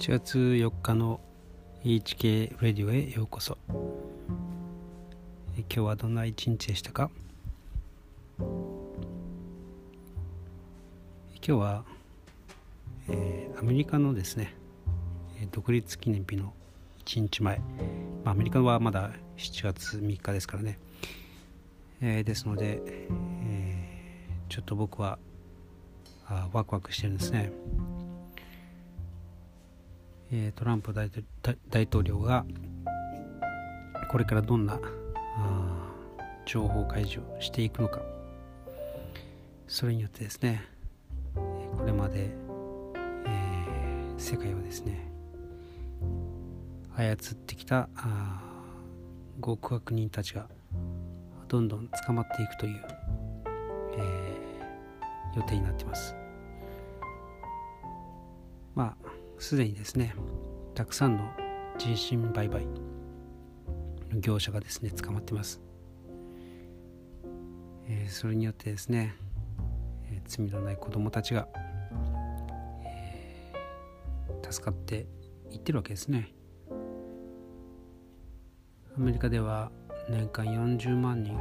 7月4日の HK ラディオへようこそ。今日はどんな一日でしたか？今日は、えー、アメリカのですね独立記念日の1日前、まあ、アメリカはまだ7月3日ですからね、えー、ですので、えー、ちょっと僕はあワクワクしてるんですね。トランプ大統領がこれからどんな情報開示をしていくのか。それによってですねこれまで、えー、世界をですね操ってきた極悪人たちがどんどん捕まっていくという、えー、予定になっています。まあすでにですねたくさんの人身売買の業者がですね捕まってます、えー、それによってですね、えー、罪のない子供たちが、えー、助かっていってるわけですね。アメリカでは年間40万人行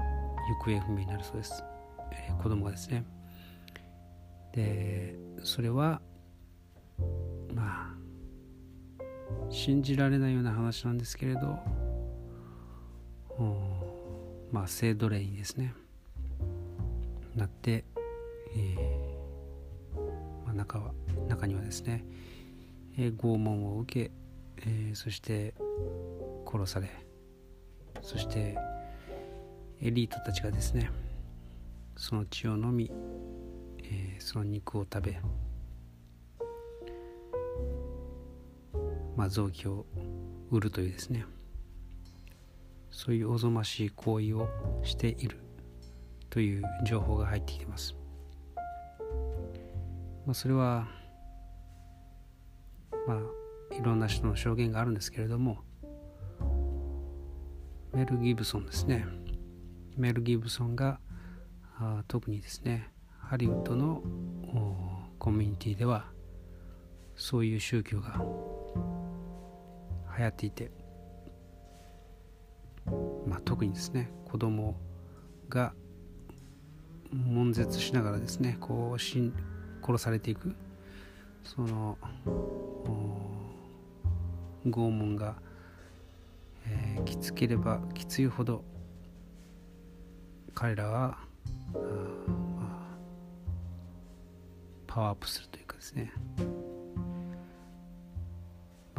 方不明になるそうです、えー、子供がですね。でそれはまあ信じられないような話なんですけれどまあ性奴隷にですね。なって、えーまあ、中は中にはですね、えー、拷問を受け、えー、そして殺されそしてエリートたちがですねその血を飲み、え、その肉を食べまあ、臓器を売るというですね。そういうおぞましい行為をしているという情報が入ってきています、まあ、それはまあいろんな人の証言があるんですけれどもメル・ギブソンですね。メル・ギブソンがあ特にですねハリウッドのコミュニティではそういう宗教が流行っていて、まあ、特にですね子供が悶絶しながらですねこうしん殺されていくその拷問が、えー、きつければきついほど彼らは、パワーアップするというかですね。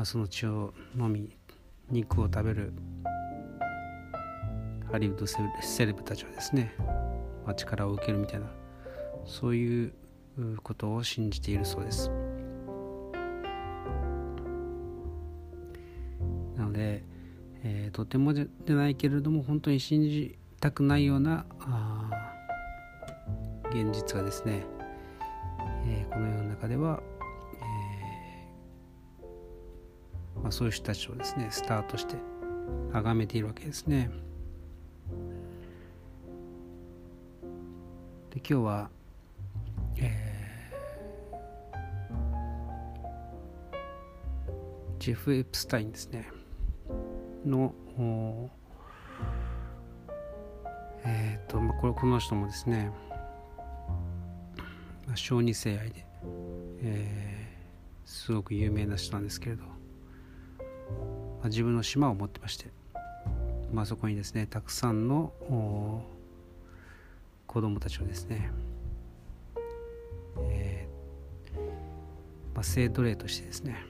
まあ、その血を飲み肉を食べるハリウッドセレブたちはですね、まあ、力を受けるみたいなそういうことを信じているそうです。なので、えー、とてもじゃないけれども本当に信じたくないような現実がですね、えー、この世の中ではまあ、そういう人たちをですねスタートして崇めているわけですね。で今日は、えー、ジェフ・エプスタインですね。のえっ、ー、と、まあ、この人もですね、小児性愛で、えー、すごく有名な人なんですけれど。まあ、自分の島を持ってまして、まあ、そこにですねたくさんの子供たちをですね、えーまあ、性奴隷としてですね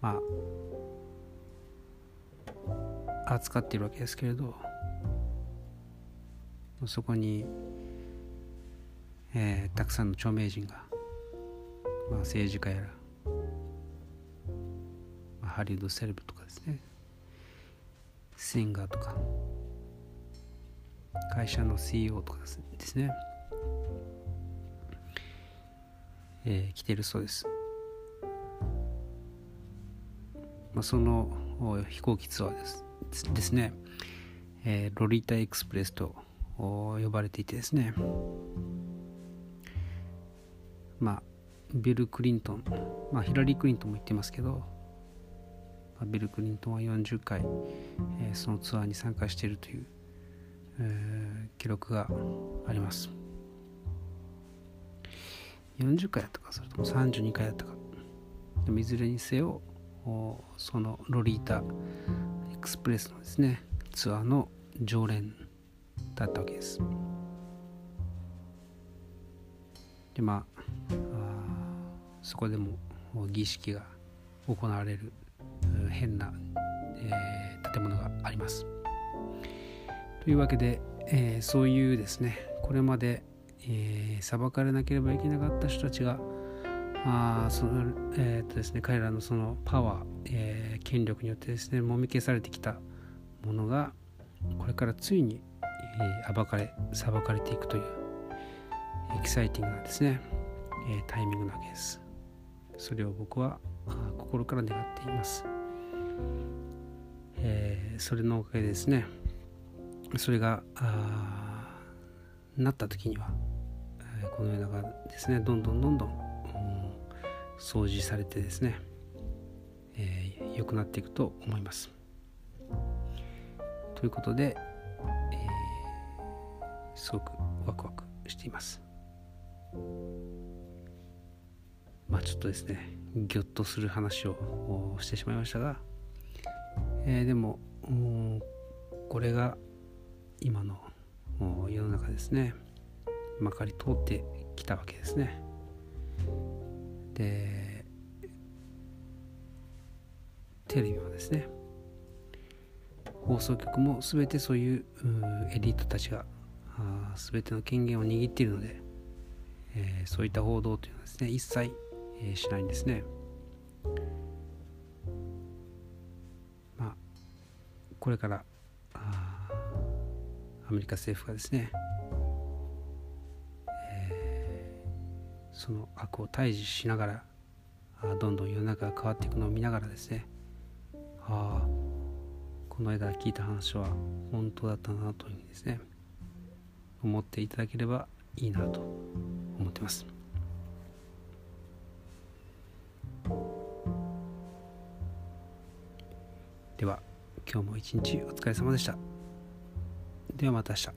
まあ扱っているわけですけれどそこに、えー、たくさんの著名人が、まあ、政治家やらハリウッドセレブとかですね。シンガーとか。会社の CEO とかですね、えー、来てるそうです、まあ、その飛行機ツアーです。ですね、えー、ロリータエクスプレスと呼ばれていてですね。まあビル・クリントン、まあ、ヒラリー・クリントンも言ってますけど、ビル・クリントンは40回、えー、そのツアーに参加しているという、えー、記録があります。40回だったかそれとも32回だったか。でもいずれにせよそのロリータエクスプレスのですねツアーの常連だったわけです。でまあそこでも儀式が行われる変な、えー、建物があります。というわけで、えー、そういうですねこれまで、えー、裁かれなければいけなかった人たちがあその、えーとですね、彼らのそのパワー、えー、権力によってですねもみ消されてきたものがこれからついに、えー、暴かれ裁かれていくというエキサイティングなですね、えー、タイミングなわけです。それを僕は心から願っています、えー、それのおかげでですね。それがなった時には、えー、この世の中ですねどんどんどんどん、うん、掃除されてですね、えー、くなっていくと思います。ということで、えー、すごくワクワクしています。まあちょっとですねぎょっとする話をしてしまいましたが、えー、でもこれが今の世の中ですね。まかり通ってきたわけですね。でテレビはですね。放送局も全てそういうエリートたちが全ての権限を握っているので、えー、そういった報道というのはですね一切えー、しないんですね。これからアメリカ政府がですね、えー、その悪を退治しながらどんどん世の中が変わっていくのを見ながらですねああこの間聞いた話は本当だったなというふうにですね思っていただければいいなと思ってます。では今日も一日お疲れ様でした。ではまた明日。